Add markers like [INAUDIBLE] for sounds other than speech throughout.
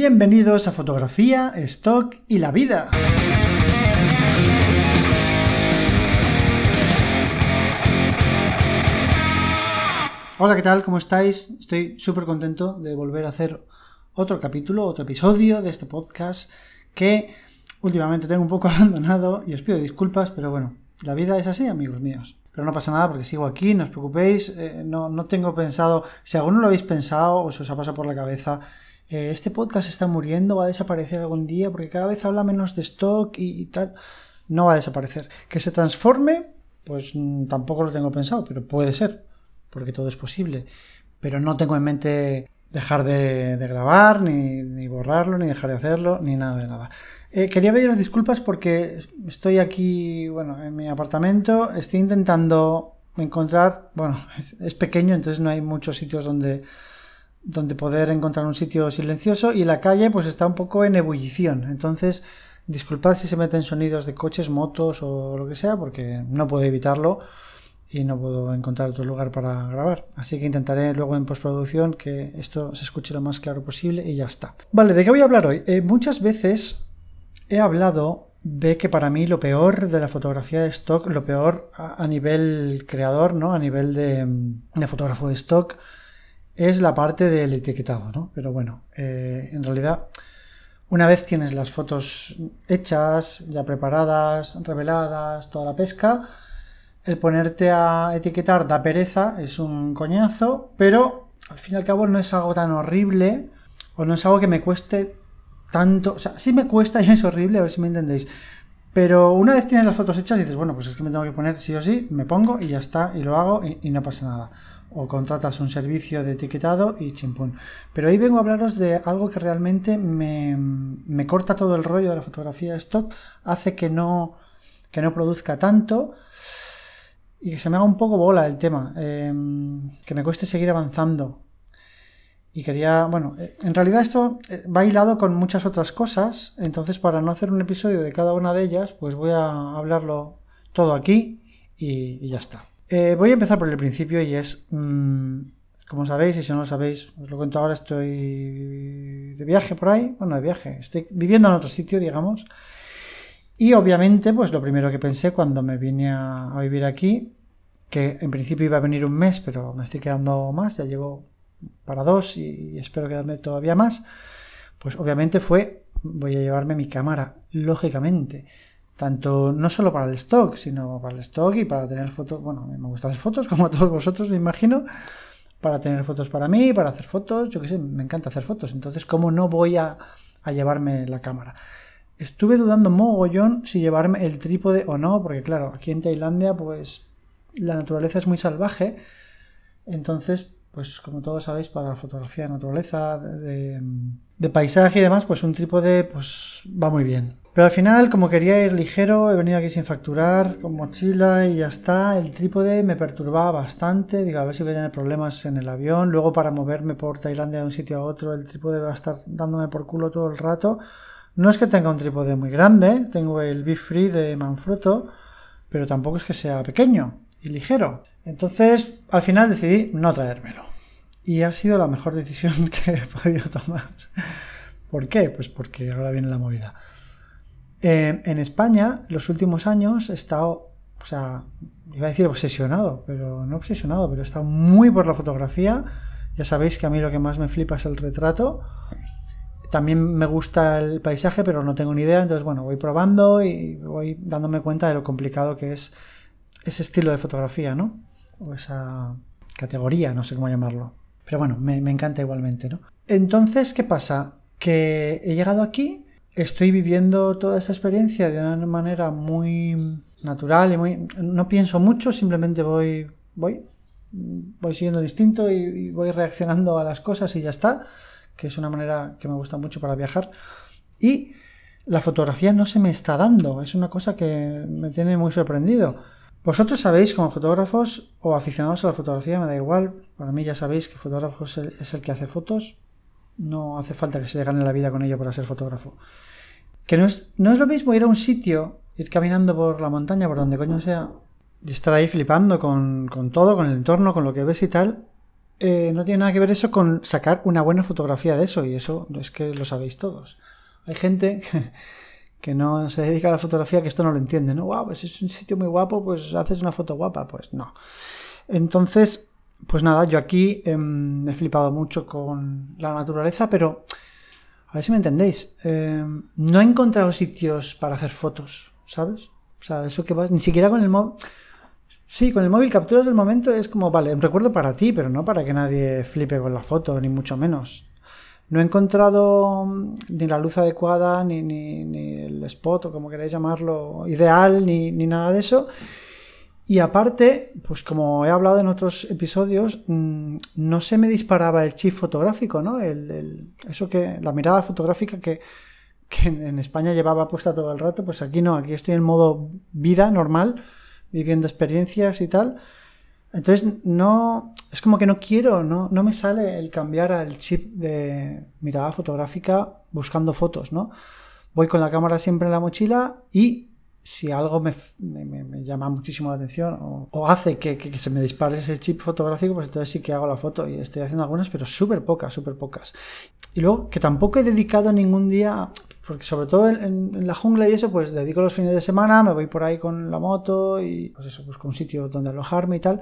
Bienvenidos a Fotografía, Stock y la Vida. Hola, ¿qué tal? ¿Cómo estáis? Estoy súper contento de volver a hacer otro capítulo, otro episodio de este podcast que últimamente tengo un poco [LAUGHS] abandonado y os pido disculpas, pero bueno, la vida es así, amigos míos. Pero no pasa nada porque sigo aquí, no os preocupéis, eh, no, no tengo pensado, si alguno lo habéis pensado o se os ha pasado por la cabeza, eh, este podcast está muriendo, va a desaparecer algún día porque cada vez habla menos de stock y, tal. No va a desaparecer. Que se transforme, pues mm, tampoco lo tengo pensado, pero puede ser, porque todo es posible. Pero no tengo en mente dejar de, grabar, ni, borrarlo, ni dejar de hacerlo, ni nada de nada. Eh, quería pediros disculpas porque estoy aquí, bueno, en mi apartamento, estoy intentando encontrar, bueno, [LAUGHS] es pequeño, entonces no hay muchos sitios donde donde poder encontrar un sitio silencioso y la calle pues está un poco en ebullición. Entonces, disculpad si se meten sonidos de coches, motos o lo que sea, porque no puedo evitarlo y no puedo encontrar otro lugar para grabar. Así que intentaré luego en postproducción que esto se escuche lo más claro posible y ya está. Vale, ¿de qué voy a hablar hoy? Eh, muchas veces he hablado de que para mí lo peor de la fotografía de stock, lo peor a, nivel creador, ¿no? A nivel de, de fotógrafo de stock, es la parte del etiquetado, ¿no? Pero bueno, eh, en realidad, una vez tienes las fotos hechas, ya preparadas, reveladas, toda la pesca, el ponerte a etiquetar da pereza, es un coñazo, pero al fin y al cabo no es algo tan horrible o no es algo que me cueste tanto, o sea, sí me cuesta [LAUGHS] y es horrible, a ver si me entendéis. Pero una vez tienes las fotos hechas dices, bueno, pues es que me tengo que poner sí o sí, me pongo y ya está, y lo hago y no pasa nada o contratas un servicio de etiquetado y chimpún. Pero hoy vengo a hablaros de algo que realmente me, me, corta todo el rollo de la fotografía de stock, hace que no, que no produzca tanto y que se me haga un poco bola el tema, em, que me cueste seguir avanzando. Y quería, bueno, eh, en realidad esto eh, va hilado con muchas otras cosas, entonces para no hacer un episodio de cada una de ellas, pues voy a hablarlo todo aquí y ya está. Eh, voy a empezar por el principio y es, mm, como sabéis, y si no lo sabéis, os lo cuento ahora, estoy de viaje por ahí, bueno, de viaje, estoy viviendo en otro sitio, digamos, y obviamente, pues lo primero que pensé cuando me vine a, vivir aquí, que en principio iba a venir un mes, pero me estoy quedando más, ya llevo para dos y espero quedarme todavía más, pues obviamente fue, voy a llevarme mi cámara, lógicamente tanto no solo para el stock, sino para el stock y para tener fotos, bueno, me gusta hacer fotos [LAUGHS] como a todos vosotros, me imagino, para tener fotos para mí, para hacer fotos, yo qué sé, me encanta hacer fotos, entonces, ¿cómo no voy a, llevarme la cámara? Estuve dudando mogollón si llevarme el trípode o no, porque claro, aquí en Tailandia, pues la naturaleza es muy salvaje, entonces, pues como todos sabéis, para la fotografía de naturaleza, de, de paisaje y demás, pues un trípode pues va muy bien. Pero al final, como quería ir ligero, he venido aquí sin facturar, con mochila y ya está. El trípode me perturbaba bastante. Digo, a ver si voy a tener problemas en el avión. Luego, para moverme por Tailandia de un sitio a otro, el trípode va a estar dándome por culo todo el rato. No es que tenga un trípode muy grande, tengo el Be Free de Manfrotto, pero tampoco es que sea pequeño y ligero. Entonces, al final decidí no traérmelo. Y ha sido la mejor [LAUGHS] decisión que he podido tomar. ¿Por qué? Pues porque ahora viene la movida. Eh, en España, los últimos años he estado, o sea, iba a decir obsesionado, pero no obsesionado, pero he estado muy por la fotografía. Ya sabéis que a mí lo que más me flipa es el retrato. También me gusta el paisaje, pero no tengo ni idea. Entonces, bueno, voy probando y voy dándome cuenta de lo complicado que es ese estilo de fotografía, ¿no? O esa categoría, no sé cómo llamarlo. Pero bueno, me, me encanta igualmente, ¿no? Entonces, ¿qué pasa? Que he llegado aquí estoy viviendo toda esa experiencia de una manera muy natural y muy no pienso mucho simplemente voy voy voy siguiendo el instinto y, voy reaccionando a las cosas y ya está que es una manera que me gusta mucho para viajar. Y la fotografía no se me está dando es una cosa que me tiene muy sorprendido. Vosotros sabéis como fotógrafos o aficionados a la fotografía me da igual para mí ya sabéis que fotógrafo es el, es el que hace fotos no hace falta que se gane la vida con ello para ser fotógrafo que no es, no es lo mismo ir a un sitio, ir caminando por la montaña, por donde coño sea, y estar ahí flipando con, todo, con el entorno, con lo que ves y tal, eh, no tiene nada que ver eso con sacar una buena fotografía de eso, y eso es que lo sabéis todos. Hay gente [LAUGHS] que, no se dedica a la fotografía que esto no lo entiende, ¿no? Wow, pues es un sitio muy guapo, pues haces una foto guapa, pues no. Entonces, pues nada, yo aquí em, he flipado mucho con la naturaleza, pero a ver si me entendéis. Em, no he encontrado sitios para hacer fotos, ¿sabes? O sea, de eso que vas, ni siquiera con el móvil. Sí, con el móvil capturas del momento es como, vale, un recuerdo para ti, pero no para que nadie flipe con la foto, ni mucho menos. No he encontrado mm, ni la luz adecuada, ni, ni, el spot, o como queráis llamarlo, ideal, ni, ni, nada de eso. Y aparte, pues como he hablado en otros episodios, mm, no se me disparaba el chip fotográfico, ¿no? Eso que, la mirada fotográfica que, que en España llevaba puesta todo el rato, pues aquí no, aquí estoy en modo vida normal viviendo experiencias y tal. Entonces, no, es como que no quiero, no, no me sale el cambiar al chip de mirada fotográfica buscando fotos, ¿no? Voy con la cámara siempre en la mochila y si algo me, me, llama muchísimo la atención o, hace que, que, se me dispare ese chip fotográfico, pues entonces sí que hago la foto y estoy haciendo algunas, pero súper pocas, súper pocas. Y luego que tampoco he dedicado ningún día porque sobre todo en, la jungla y eso, pues dedico los fines de semana, me voy por ahí con la moto y pues eso, busco un sitio donde alojarme y tal.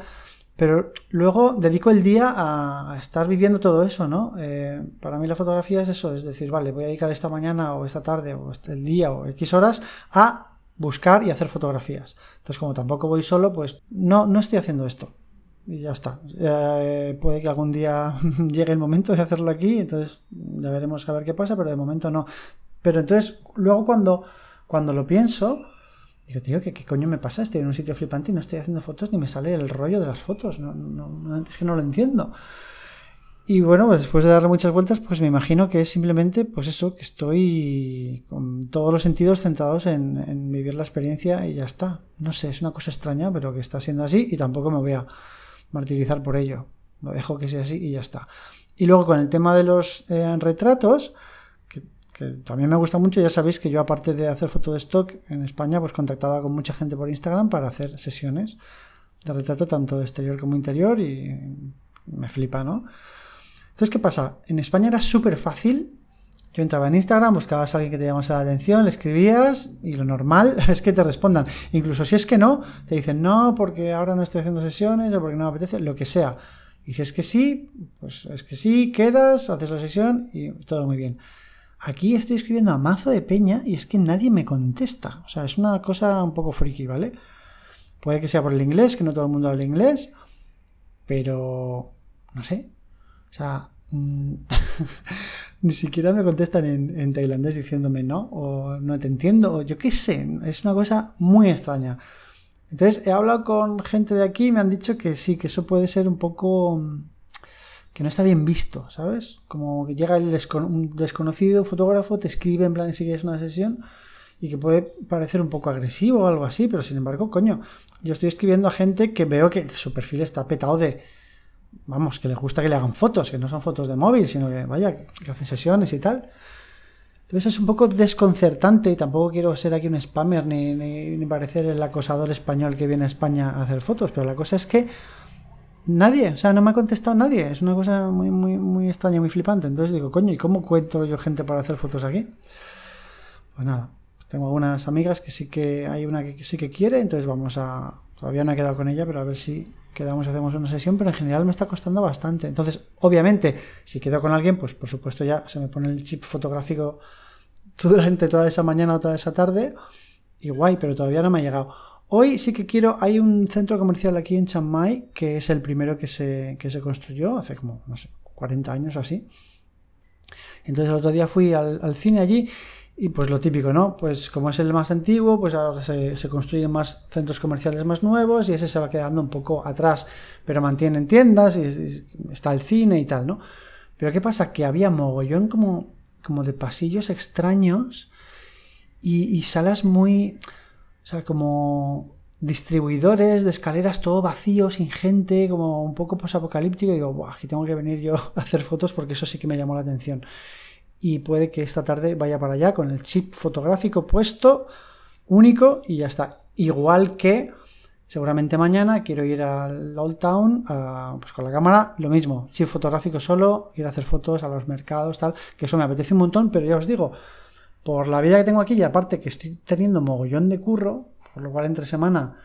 Pero luego dedico el día a, estar viviendo todo eso, ¿no? Eh, para mí la fotografía es eso, es decir, vale, voy a dedicar esta mañana o esta tarde o este, el día o X horas a buscar y hacer fotografías. Entonces, como tampoco voy solo, pues no, no estoy haciendo esto. Y ya está. Eh, puede que algún día [LAUGHS] llegue el momento de hacerlo aquí, entonces ya veremos a ver qué pasa, pero de momento no. Pero entonces, luego cuando, cuando lo pienso, digo, tío, ¿qué, ¿qué, coño me pasa? Estoy en un sitio flipante y no estoy haciendo fotos ni me sale el rollo de las fotos. No, no, es que no lo entiendo. Y bueno, pues después de darle muchas vueltas, pues me imagino que es simplemente, pues eso, que estoy con todos los sentidos centrados en, vivir la experiencia y ya está. No sé, es una cosa extraña, pero que está siendo así y tampoco me voy a martirizar por ello. Lo dejo que sea así y ya está. Y luego con el tema de los eh, retratos, que también me gusta mucho. Ya sabéis que yo, aparte de hacer foto de stock en España, pues contactaba con mucha gente por Instagram para hacer sesiones de retrato tanto de exterior como interior y me flipa, ¿no? Entonces, ¿qué pasa? En España era súper fácil. Yo entraba en Instagram, buscabas a alguien que te llamase la atención, le escribías y lo normal [LAUGHS] es que te respondan. Incluso si es que no, te dicen no, porque ahora no estoy haciendo sesiones o porque no me apetece, lo que sea. Y si es que sí, pues es que sí, quedas, haces la sesión y todo muy bien. Aquí estoy escribiendo a mazo de peña y es que nadie me contesta. O sea, es una cosa un poco friki, ¿vale? Puede que sea por el inglés, que no todo el mundo habla inglés, pero no sé. O sea, mm, [LAUGHS] ni siquiera me contestan en, tailandés diciéndome no, o no te entiendo, o yo qué sé. Es una cosa muy extraña. Entonces, he hablado con gente de aquí y me han dicho que sí, que eso puede ser un poco que no está bien visto, ¿sabes? Como que llega el un desconocido fotógrafo, te escribe en plan si quieres una sesión y que puede parecer un poco agresivo o algo así, pero sin embargo, coño, yo estoy escribiendo a gente que veo que, su perfil está petado de, vamos, que les gusta que le hagan fotos, que no son fotos de móvil, sino que, vaya, que hacen sesiones y tal. Entonces es un poco desconcertante y tampoco quiero ser aquí un spammer ni, ni parecer el acosador español que viene a España a hacer fotos, pero la cosa es que Nadie, o sea, no me ha contestado nadie. Es una cosa muy, muy, muy extraña, muy flipante. Entonces digo, coño, ¿y cómo encuentro yo gente para hacer fotos aquí? Pues nada, tengo algunas amigas que sí que hay una que sí que quiere, entonces vamos a. Todavía no he quedado con ella, pero a ver si quedamos y hacemos una sesión, pero en general me está costando bastante. Entonces, obviamente, si quedo con alguien, pues por supuesto ya se me pone el chip fotográfico [LAUGHS] durante toda esa mañana o toda esa tarde. Y guay, pero todavía no me ha llegado. Hoy sí que quiero, hay un centro comercial aquí en Chiang Mai que es el primero que se, se construyó hace como, no sé, 40 años o así. Entonces el otro día fui al, cine allí y pues lo típico, ¿no? Pues como es el más antiguo, pues ahora se, construyen más centros comerciales más nuevos y ese se va quedando un poco atrás, pero mantienen tiendas y, está el cine y tal, ¿no? Pero ¿qué pasa? Que había mogollón como, como de pasillos extraños y, salas muy o sea, como distribuidores de escaleras todo vacío, sin gente, como un poco posapocalíptico. Y digo, Buah, aquí tengo que venir yo [LAUGHS] a hacer fotos porque eso sí que me llamó la atención. Y puede que esta tarde vaya para allá con el chip fotográfico puesto, único, y ya está. Igual que Seguramente mañana quiero ir al Old Town pues con la cámara, lo mismo, chip fotográfico solo, ir a hacer fotos a los mercados, tal, que eso me apetece un montón, pero ya os digo, por la vida que tengo aquí y aparte que estoy teniendo mogollón de curro, por lo cual entre semana,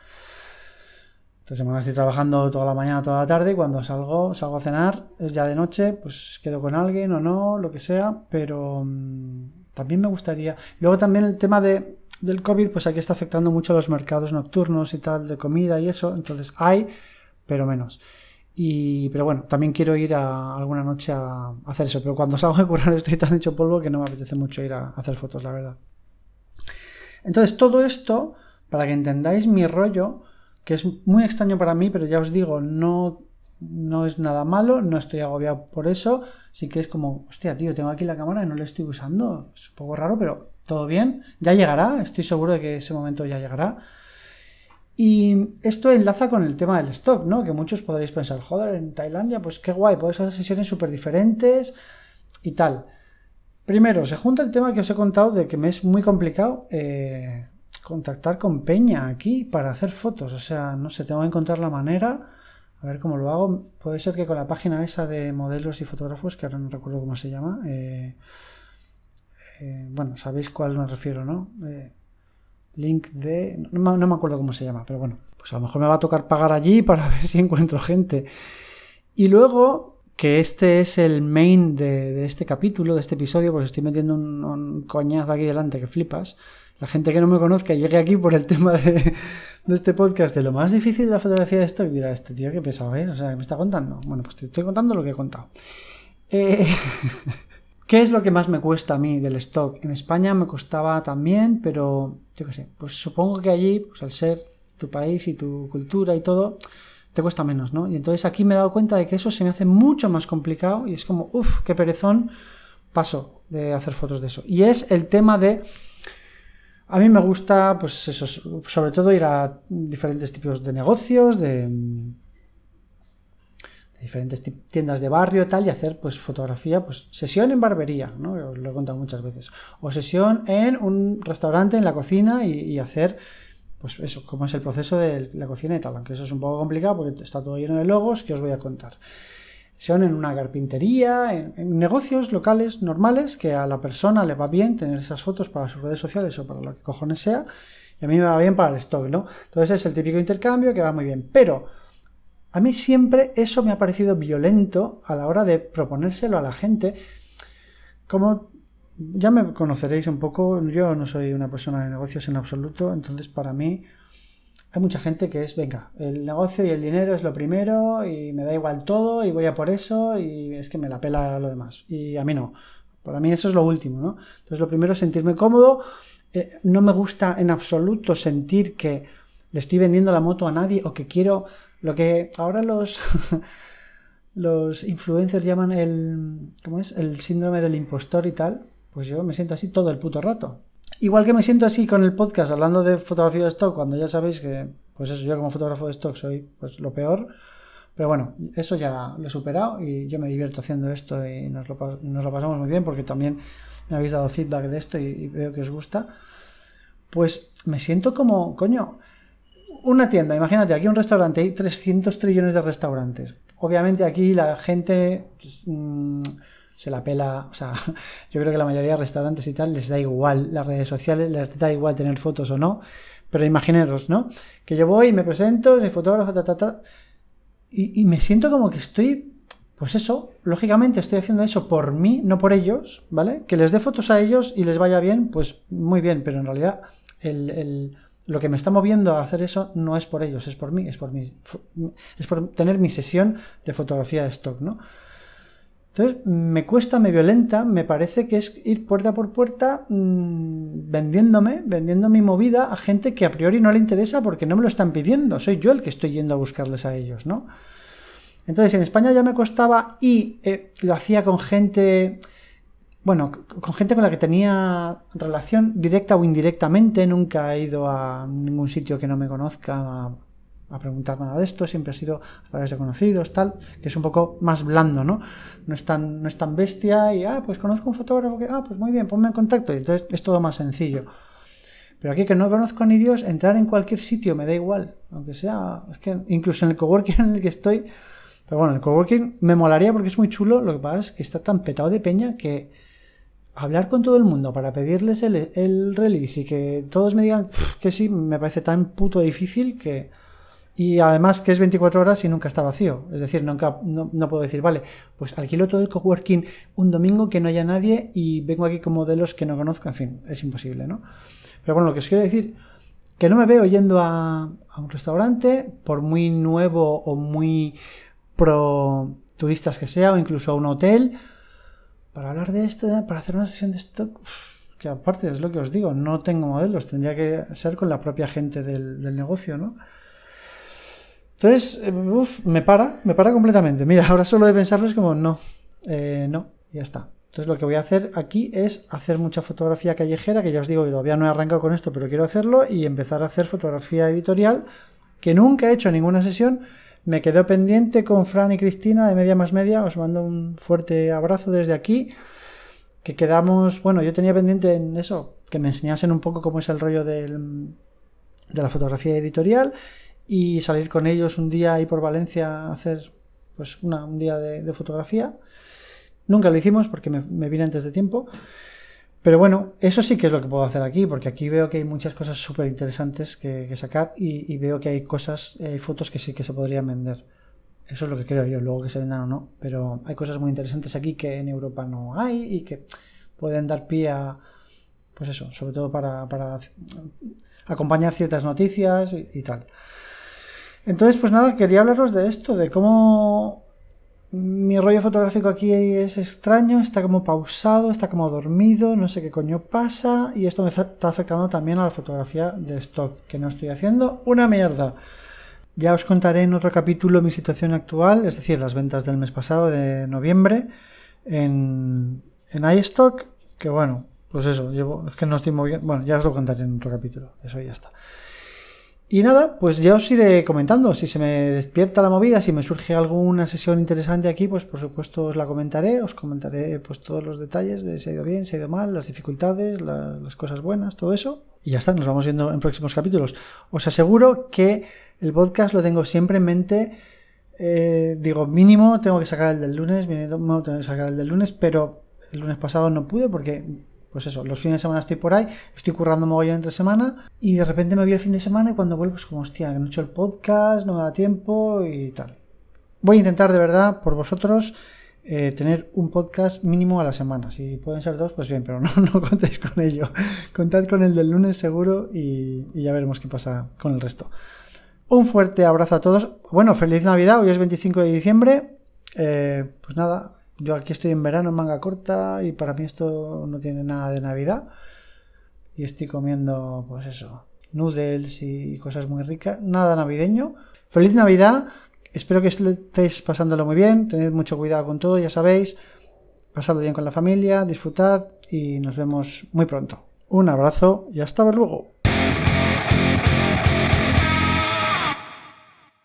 entre semana estoy trabajando toda la mañana, toda la tarde, y cuando salgo, salgo a cenar, es ya de noche, pues quedo con alguien o no, lo que sea, pero mm, también me gustaría. Luego también el tema de del COVID, pues aquí está afectando mucho a los mercados nocturnos y tal, de comida y eso. Entonces hay, pero menos. Y, pero bueno, también quiero ir a alguna noche a, hacer eso. Pero cuando salgo de curar [LAUGHS] estoy tan hecho polvo que no me apetece mucho ir a, hacer fotos, la verdad. Entonces, todo esto, para que entendáis mi rollo, que es muy extraño para mí, pero ya os digo, no, no es nada malo, no estoy agobiado por eso. Sí que es como, hostia, tío, tengo aquí la cámara y no la estoy usando. Es un poco raro, pero todo bien, ya llegará, estoy seguro de que ese momento ya llegará. Y esto enlaza con el tema del stock, ¿no? Que muchos podréis pensar, joder, en Tailandia, pues qué guay, puedes hacer sesiones súper diferentes y tal. Primero, se junta el tema que os he contado de que me es muy complicado eh, contactar con Peña aquí para hacer fotos. O sea, no sé, tengo que encontrar la manera. A ver cómo lo hago. Puede ser que con la página esa de modelos y fotógrafos, que ahora no recuerdo cómo se llama, eh, eh, bueno, sabéis cuál me refiero, ¿no? Eh, link de... No, me acuerdo cómo se llama, pero bueno, pues a lo mejor me va a tocar pagar allí para [LAUGHS] ver si encuentro gente. Y luego, que este es el main de, este capítulo, de este episodio, porque estoy metiendo un, coñazo aquí delante que flipas. La gente que no me conozca llegue aquí por el [LAUGHS] tema de, este podcast, de lo más difícil de la fotografía de y dirá, este tío qué pesado es, o sea, me está contando. Bueno, pues te estoy contando lo que he contado. Eh... [LAUGHS] ¿Qué es lo que más me cuesta a mí del stock? En España me costaba también, pero yo qué sé, pues supongo que allí, pues al ser tu país y tu cultura y todo, te cuesta menos, ¿no? Y entonces aquí me he dado cuenta de que eso se me hace mucho más complicado y es como, uff, qué perezón paso de hacer fotos de eso. Y es el tema de... A mí me gusta, pues eso, sobre todo ir a diferentes tipos de negocios, de diferentes tiendas de barrio tal y hacer pues fotografía, pues sesión en barbería, ¿no? Lo he contado muchas veces. O sesión en un restaurante, en la cocina y, hacer pues eso, cómo es el proceso de la cocina y aunque eso es un poco complicado porque está todo lleno de logos que os voy a contar. Sesión en una carpintería, en, negocios locales normales que a la persona le va bien tener esas fotos para sus redes sociales o para lo que cojones sea y a mí me va bien para el stock, ¿no? Entonces es el típico intercambio que va muy bien, pero a mí siempre eso me ha parecido violento a la hora de proponérselo a la gente. Ya me conoceréis un poco, yo no soy una persona de negocios en absoluto, entonces para mí hay mucha gente que es, venga, el negocio y el dinero es lo primero y me da igual todo y voy a por eso y es que me la pela lo demás. Y a mí no. Para mí eso es lo último, ¿no? Entonces lo primero es sentirme cómodo. Eh, no me gusta en absoluto sentir que le estoy vendiendo la moto a nadie o que quiero lo que ahora los, [LAUGHS] los influencers llaman el, ¿cómo es? el síndrome del impostor y tal, pues yo me siento así todo el puto rato. Igual que me siento así con el podcast hablando de fotografía de stock, cuando ya sabéis que, pues eso, yo como fotógrafo de stock soy pues lo peor. Pero bueno, eso ya lo he superado y yo me divierto haciendo esto y nos lo, pasamos muy bien porque también me habéis dado feedback de esto y veo que os gusta. Pues me siento como, coño, una tienda, imagínate, aquí un restaurante, hay 300 trillones de restaurantes. Obviamente aquí la gente pues, mm, se la pela, o sea, [LAUGHS] yo creo que la mayoría de restaurantes y tal les da igual las redes sociales, les da igual tener fotos o no, pero imaginaros, ¿no? Que yo voy me presento, soy fotógrafo, ta, ta, ta, y, y me siento como que estoy, pues eso, lógicamente estoy haciendo eso por mí, no por ellos, ¿vale? Que les dé fotos a ellos y les vaya bien, pues muy bien, pero en realidad el lo que me está moviendo a hacer eso no es por ellos, es por mí, es por, mí, es por tener mi sesión de fotografía de stock, ¿no? Entonces, me cuesta, me violenta, me parece que es ir puerta por puerta mmm, vendiéndome, vendiendo mi movida a gente que a priori no le interesa porque no me lo están pidiendo, soy yo el que estoy yendo a buscarles a ellos, ¿no? Entonces, en España ya me costaba y eh, lo hacía con gente bueno, con gente con la que tenía relación directa o indirectamente, nunca he ido a ningún sitio que no me conozca preguntar nada de esto, siempre ha sido a través de conocidos, tal, que es un poco más blando, ¿no? No es tan, no es tan bestia y, ah, pues conozco un fotógrafo que, ah, pues muy bien, ponme en contacto, y entonces es todo más sencillo. Pero aquí que no conozco ni Dios, entrar en cualquier sitio me da igual. Aunque sea, es que incluso en el coworking en el que estoy, pero bueno, el coworking me molaría porque es muy chulo, lo que pasa es que está tan petado de peña que hablar con todo el mundo para pedirles el, el release y que todos me digan que sí, me parece tan puto difícil que y además que es 24 horas y nunca está vacío. Es decir, nunca, no, puedo decir, vale, pues alquilo todo el coworking un domingo que no haya nadie y vengo aquí con modelos que no conozco. En fin, es imposible, ¿no? Pero bueno, lo que os quiero decir, que no me veo yendo a, un restaurante, por muy nuevo o muy pro turistas que sea, o incluso a un hotel, para hablar de esto, para hacer una sesión de stock. Que aparte es lo que os digo, no tengo modelos, tendría que ser con la propia gente del, del negocio, ¿no? Entonces, eh, me para, me para completamente. Mira, ahora solo de pensarlo es como, no, eh, no, ya está. Entonces lo que voy a hacer aquí es hacer mucha fotografía callejera, que ya os digo que todavía no he arrancado con esto, pero quiero hacerlo, y empezar a hacer fotografía editorial, que nunca he hecho en ninguna sesión. Me quedo pendiente con Fran y Cristina de Media Más Media. Os mando un fuerte abrazo desde aquí. Que quedamos, bueno, yo tenía pendiente en eso, que me enseñasen un poco cómo es el rollo de la fotografía editorial y salir con ellos un día ahí por Valencia a hacer pues un día de, fotografía. Nunca lo hicimos porque me, vine antes de tiempo. Pero bueno, eso sí que es lo que puedo hacer aquí, porque aquí veo que hay muchas cosas súper interesantes que, sacar y, veo que hay cosas, hay fotos que sí que se podrían vender. Eso es lo que creo yo, luego que se vendan o no. Pero hay cosas muy interesantes aquí que en Europa no hay y que pueden dar pie a, pues eso, sobre todo para, acompañar ciertas noticias y tal. Entonces, pues nada, quería hablaros de esto, de cómo mi rollo fotográfico aquí es extraño, está como pausado, está como dormido, no sé qué coño pasa, y esto me está afectando también a la fotografía de stock, que no estoy haciendo una mierda. Ya os contaré en otro capítulo mi situación actual, es decir, las ventas del mes pasado de noviembre en, en iStock, que bueno, pues eso, llevo, es que no estoy moviendo, bueno, ya os lo contaré en otro capítulo, eso ya está. Y nada, pues ya os iré comentando. Si se me despierta la movida, si me surge alguna sesión interesante aquí, pues por supuesto os la comentaré. Os comentaré pues todos los detalles de si ha ido bien, si ha ido mal, las dificultades, las cosas buenas, todo eso. Y ya está, nos vamos viendo en próximos capítulos. Os aseguro que el podcast lo tengo siempre en mente. Eh, digo, mínimo tengo que sacar el del lunes, mínimo tengo que sacar el del lunes, pero el lunes pasado no pude porque pues eso, los fines de semana estoy por ahí, estoy currando mogollón entre semana y de repente me voy el fin de semana y cuando vuelvo es como, hostia, no he hecho el podcast, no me da tiempo y tal. Voy a intentar de verdad, por vosotros, eh, tener un podcast mínimo a la semana. Si pueden ser dos, pues bien, pero [LAUGHS] no, no contéis con ello. Contad con el del lunes seguro y, ya veremos qué pasa con el resto. Un fuerte abrazo a todos. Bueno, feliz Navidad, hoy es 25 de diciembre. Eh, pues nada, yo aquí estoy en verano en manga corta y para mí esto no tiene nada de Navidad. Y estoy comiendo, pues eso, noodles y cosas muy ricas. Nada navideño. Feliz Navidad. Espero que estéis pasándolo muy bien. Tened mucho cuidado con todo, ya sabéis. Pasadlo bien con la familia, disfrutad y nos vemos muy pronto. Un abrazo y hasta luego.